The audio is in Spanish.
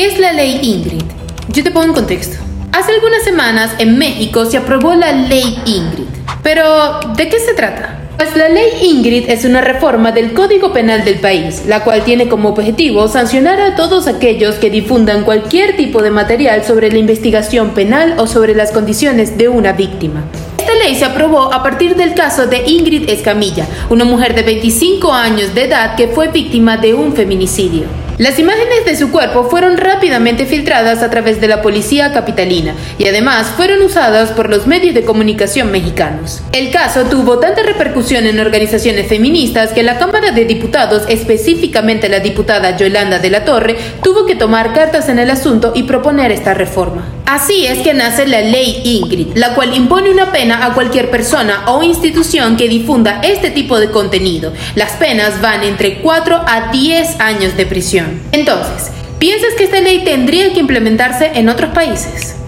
¿Qué es la ley Ingrid? Yo te pongo en contexto. Hace algunas semanas en México se aprobó la ley Ingrid. Pero, ¿de qué se trata? Pues la ley Ingrid es una reforma del Código Penal del país, la cual tiene como objetivo sancionar a todos aquellos que difundan cualquier tipo de material sobre la investigación penal o sobre las condiciones de una víctima. Esta ley se aprobó a partir del caso de Ingrid Escamilla, una mujer de 25 años de edad que fue víctima de un feminicidio. Las imágenes de su cuerpo fueron rápidamente filtradas a través de la policía capitalina y además fueron usadas por los medios de comunicación mexicanos. El caso tuvo tanta repercusión en organizaciones feministas que la Cámara de Diputados, específicamente la diputada Yolanda de la Torre, tuvo que tomar cartas en el asunto y proponer esta reforma. Así es que nace la ley Ingrid, la cual impone una pena a cualquier persona o institución que difunda este tipo de contenido. Las penas van entre 4 a 10 años de prisión. Entonces, ¿piensas que esta ley tendría que implementarse en otros países?